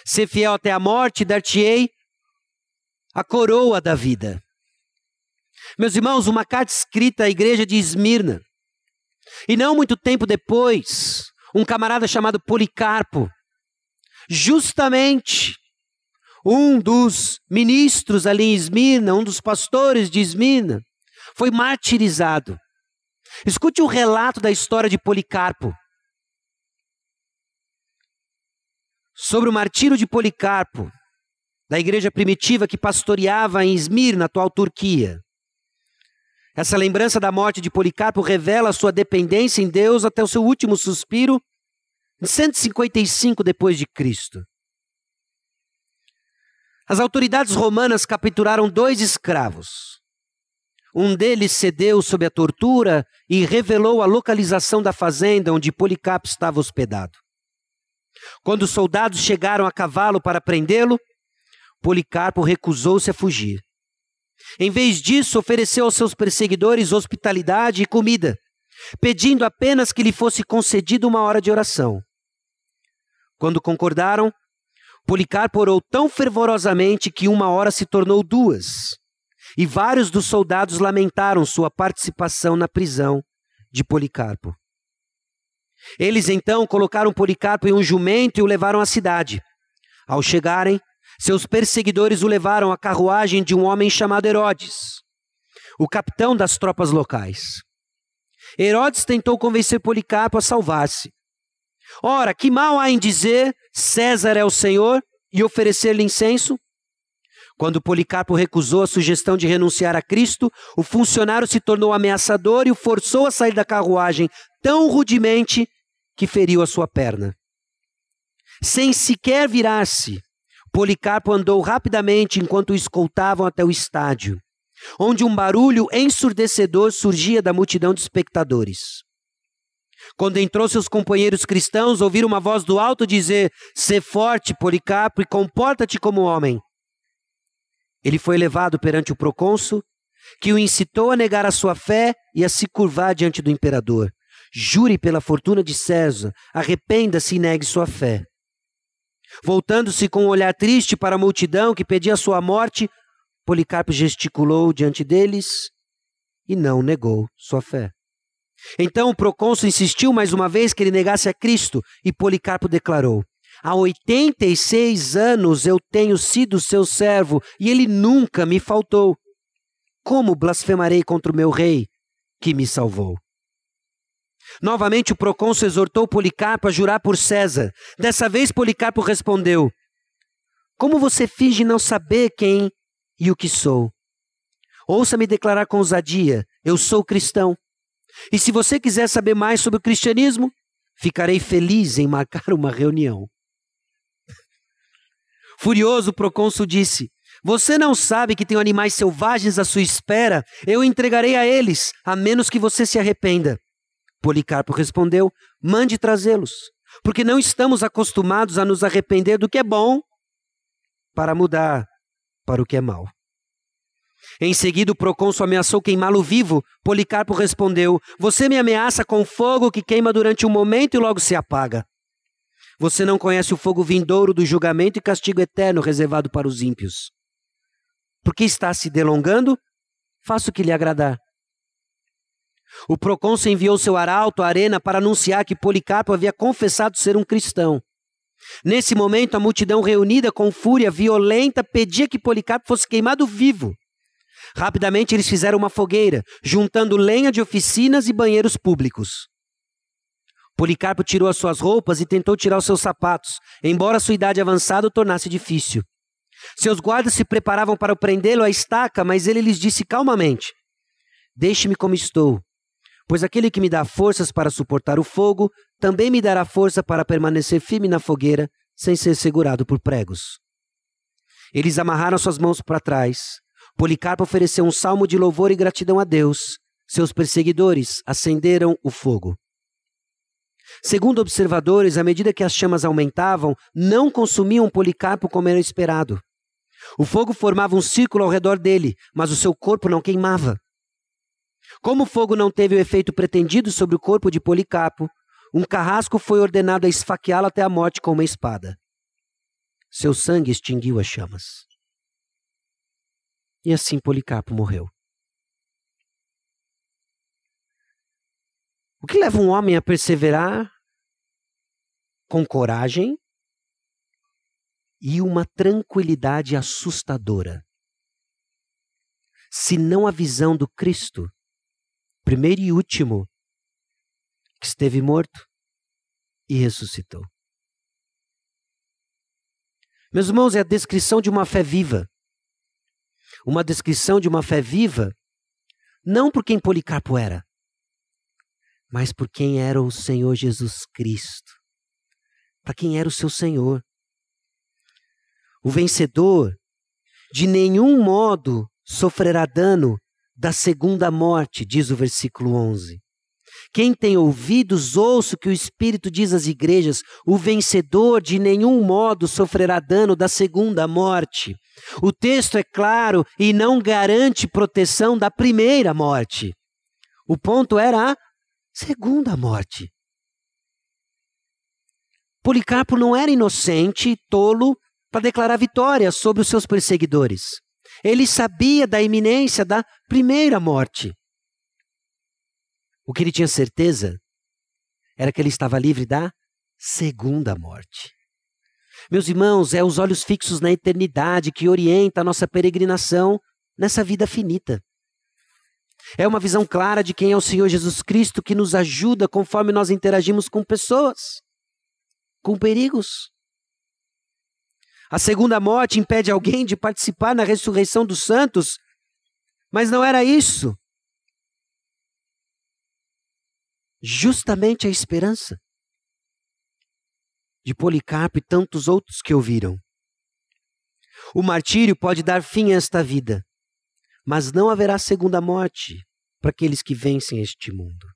Ser fiel até a morte, dar-te-ei a coroa da vida. Meus irmãos, uma carta escrita à igreja de Esmirna. E não muito tempo depois, um camarada chamado Policarpo, justamente um dos ministros ali em Esmirna, um dos pastores de Esmirna, foi martirizado. Escute o relato da história de Policarpo. sobre o martírio de Policarpo, da igreja primitiva que pastoreava em Izmir, na atual Turquia. Essa lembrança da morte de Policarpo revela sua dependência em Deus até o seu último suspiro, 155 depois de Cristo. As autoridades romanas capturaram dois escravos. Um deles cedeu sob a tortura e revelou a localização da fazenda onde Policarpo estava hospedado. Quando os soldados chegaram a cavalo para prendê-lo, Policarpo recusou-se a fugir. Em vez disso, ofereceu aos seus perseguidores hospitalidade e comida, pedindo apenas que lhe fosse concedida uma hora de oração. Quando concordaram, Policarpo orou tão fervorosamente que uma hora se tornou duas, e vários dos soldados lamentaram sua participação na prisão de Policarpo. Eles então colocaram Policarpo em um jumento e o levaram à cidade. Ao chegarem, seus perseguidores o levaram à carruagem de um homem chamado Herodes, o capitão das tropas locais. Herodes tentou convencer Policarpo a salvar-se. Ora, que mal há em dizer César é o Senhor e oferecer-lhe incenso? Quando Policarpo recusou a sugestão de renunciar a Cristo, o funcionário se tornou ameaçador e o forçou a sair da carruagem tão rudemente que feriu a sua perna. Sem sequer virar-se, Policarpo andou rapidamente enquanto o escoltavam até o estádio, onde um barulho ensurdecedor surgia da multidão de espectadores. Quando entrou seus companheiros cristãos, ouviram uma voz do alto dizer: Sê forte, Policarpo, e comporta-te como homem. Ele foi levado perante o procônsul, que o incitou a negar a sua fé e a se curvar diante do imperador. Jure pela fortuna de César, arrependa-se e negue sua fé. Voltando-se com um olhar triste para a multidão que pedia sua morte, Policarpo gesticulou diante deles e não negou sua fé. Então o procônsul insistiu mais uma vez que ele negasse a Cristo e Policarpo declarou: Há 86 anos eu tenho sido seu servo e ele nunca me faltou. Como blasfemarei contra o meu rei que me salvou? Novamente o procônsul exortou Policarpo a jurar por César. Dessa vez Policarpo respondeu: Como você finge não saber quem e o que sou? Ouça-me declarar com ousadia: Eu sou cristão. E se você quiser saber mais sobre o cristianismo, ficarei feliz em marcar uma reunião. Furioso, o procônsul disse: Você não sabe que tenho animais selvagens à sua espera? Eu entregarei a eles, a menos que você se arrependa. Policarpo respondeu: Mande trazê-los, porque não estamos acostumados a nos arrepender do que é bom para mudar para o que é mal. Em seguida, o procônsul ameaçou queimá-lo vivo. Policarpo respondeu: Você me ameaça com fogo que queima durante um momento e logo se apaga. Você não conhece o fogo vindouro do julgamento e castigo eterno reservado para os ímpios. Por que está se delongando? Faça o que lhe agradar. O procônsul enviou seu arauto à arena para anunciar que Policarpo havia confessado ser um cristão. Nesse momento, a multidão reunida com fúria violenta pedia que Policarpo fosse queimado vivo. Rapidamente eles fizeram uma fogueira, juntando lenha de oficinas e banheiros públicos. Policarpo tirou as suas roupas e tentou tirar os seus sapatos, embora sua idade avançada o tornasse difícil. Seus guardas se preparavam para prendê-lo à estaca, mas ele lhes disse calmamente: Deixe-me como estou, Pois aquele que me dá forças para suportar o fogo, também me dará força para permanecer firme na fogueira, sem ser segurado por pregos. Eles amarraram suas mãos para trás. Policarpo ofereceu um salmo de louvor e gratidão a Deus. Seus perseguidores acenderam o fogo. Segundo observadores, à medida que as chamas aumentavam, não consumiam Policarpo como era esperado. O fogo formava um círculo ao redor dele, mas o seu corpo não queimava. Como o fogo não teve o efeito pretendido sobre o corpo de Policarpo, um carrasco foi ordenado a esfaqueá-lo até a morte com uma espada. Seu sangue extinguiu as chamas. E assim Policarpo morreu. O que leva um homem a perseverar com coragem e uma tranquilidade assustadora? Se não a visão do Cristo primeiro e último, que esteve morto e ressuscitou. Meus irmãos, é a descrição de uma fé viva. Uma descrição de uma fé viva, não por quem Policarpo era, mas por quem era o Senhor Jesus Cristo. Para quem era o seu Senhor. O vencedor de nenhum modo sofrerá dano da segunda morte, diz o versículo 11. Quem tem ouvidos, ouça o que o Espírito diz às igrejas: o vencedor de nenhum modo sofrerá dano da segunda morte. O texto é claro e não garante proteção da primeira morte. O ponto era a segunda morte. Policarpo não era inocente, tolo, para declarar vitória sobre os seus perseguidores. Ele sabia da iminência da primeira morte. O que ele tinha certeza era que ele estava livre da segunda morte. Meus irmãos, é os olhos fixos na eternidade que orienta a nossa peregrinação nessa vida finita. É uma visão clara de quem é o Senhor Jesus Cristo que nos ajuda conforme nós interagimos com pessoas, com perigos. A segunda morte impede alguém de participar na ressurreição dos santos, mas não era isso. Justamente a esperança de Policarpo e tantos outros que ouviram. O martírio pode dar fim a esta vida, mas não haverá segunda morte para aqueles que vencem este mundo.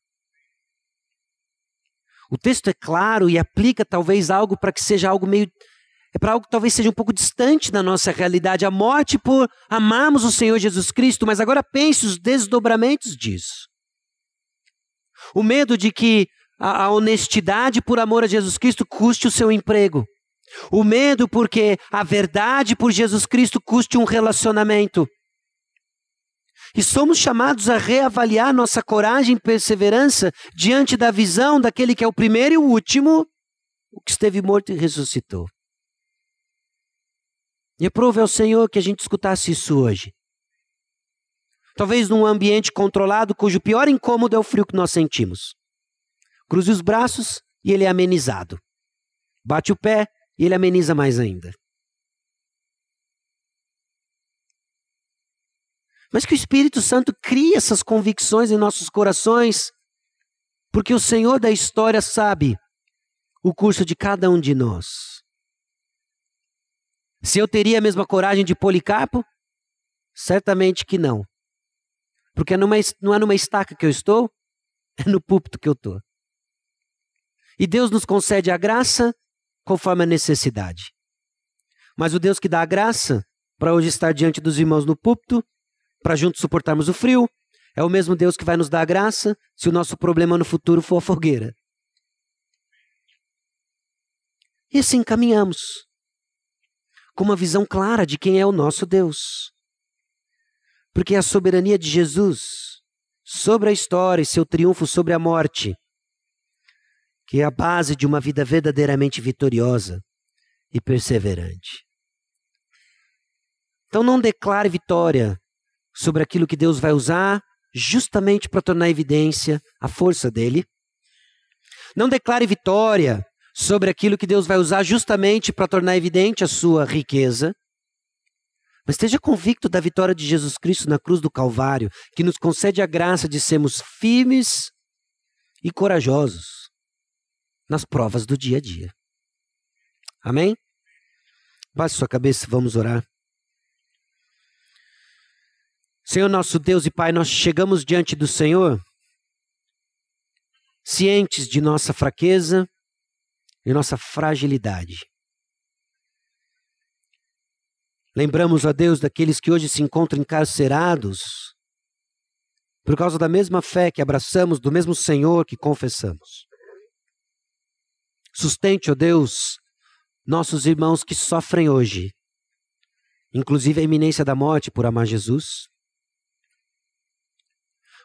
O texto é claro e aplica talvez algo para que seja algo meio é para algo que talvez seja um pouco distante da nossa realidade, a morte por amarmos o Senhor Jesus Cristo, mas agora pense os desdobramentos disso. O medo de que a, a honestidade por amor a Jesus Cristo custe o seu emprego. O medo porque a verdade por Jesus Cristo custe um relacionamento. E somos chamados a reavaliar nossa coragem e perseverança diante da visão daquele que é o primeiro e o último, o que esteve morto e ressuscitou. E aprove ao Senhor que a gente escutasse isso hoje. Talvez num ambiente controlado, cujo pior incômodo é o frio que nós sentimos. Cruze os braços e ele é amenizado. Bate o pé e ele ameniza mais ainda. Mas que o Espírito Santo crie essas convicções em nossos corações, porque o Senhor da história sabe o curso de cada um de nós. Se eu teria a mesma coragem de Policarpo? Certamente que não. Porque numa, não é numa estaca que eu estou, é no púlpito que eu estou. E Deus nos concede a graça conforme a necessidade. Mas o Deus que dá a graça para hoje estar diante dos irmãos no púlpito, para juntos suportarmos o frio, é o mesmo Deus que vai nos dar a graça se o nosso problema no futuro for a fogueira. E assim caminhamos com uma visão clara de quem é o nosso Deus. Porque a soberania de Jesus sobre a história e seu triunfo sobre a morte, que é a base de uma vida verdadeiramente vitoriosa e perseverante. Então não declare vitória sobre aquilo que Deus vai usar justamente para tornar evidência a força dele. Não declare vitória sobre aquilo que Deus vai usar justamente para tornar evidente a sua riqueza. Mas esteja convicto da vitória de Jesus Cristo na cruz do Calvário, que nos concede a graça de sermos firmes e corajosos nas provas do dia a dia. Amém? Baixe sua cabeça, vamos orar. Senhor nosso Deus e Pai, nós chegamos diante do Senhor cientes de nossa fraqueza, e nossa fragilidade. Lembramos, a Deus, daqueles que hoje se encontram encarcerados por causa da mesma fé que abraçamos, do mesmo Senhor que confessamos. Sustente, ó Deus, nossos irmãos que sofrem hoje, inclusive a iminência da morte por amar Jesus.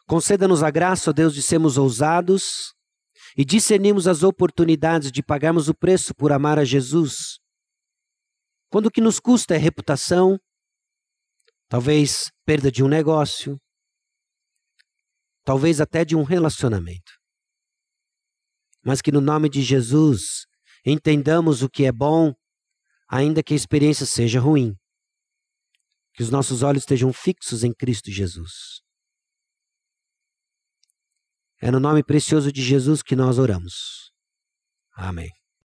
Conceda-nos a graça, ó Deus, de sermos ousados e discernimos as oportunidades de pagarmos o preço por amar a Jesus, quando o que nos custa é reputação, talvez perda de um negócio, talvez até de um relacionamento. Mas que no nome de Jesus entendamos o que é bom, ainda que a experiência seja ruim. Que os nossos olhos estejam fixos em Cristo Jesus. É no nome precioso de Jesus que nós oramos. Amém.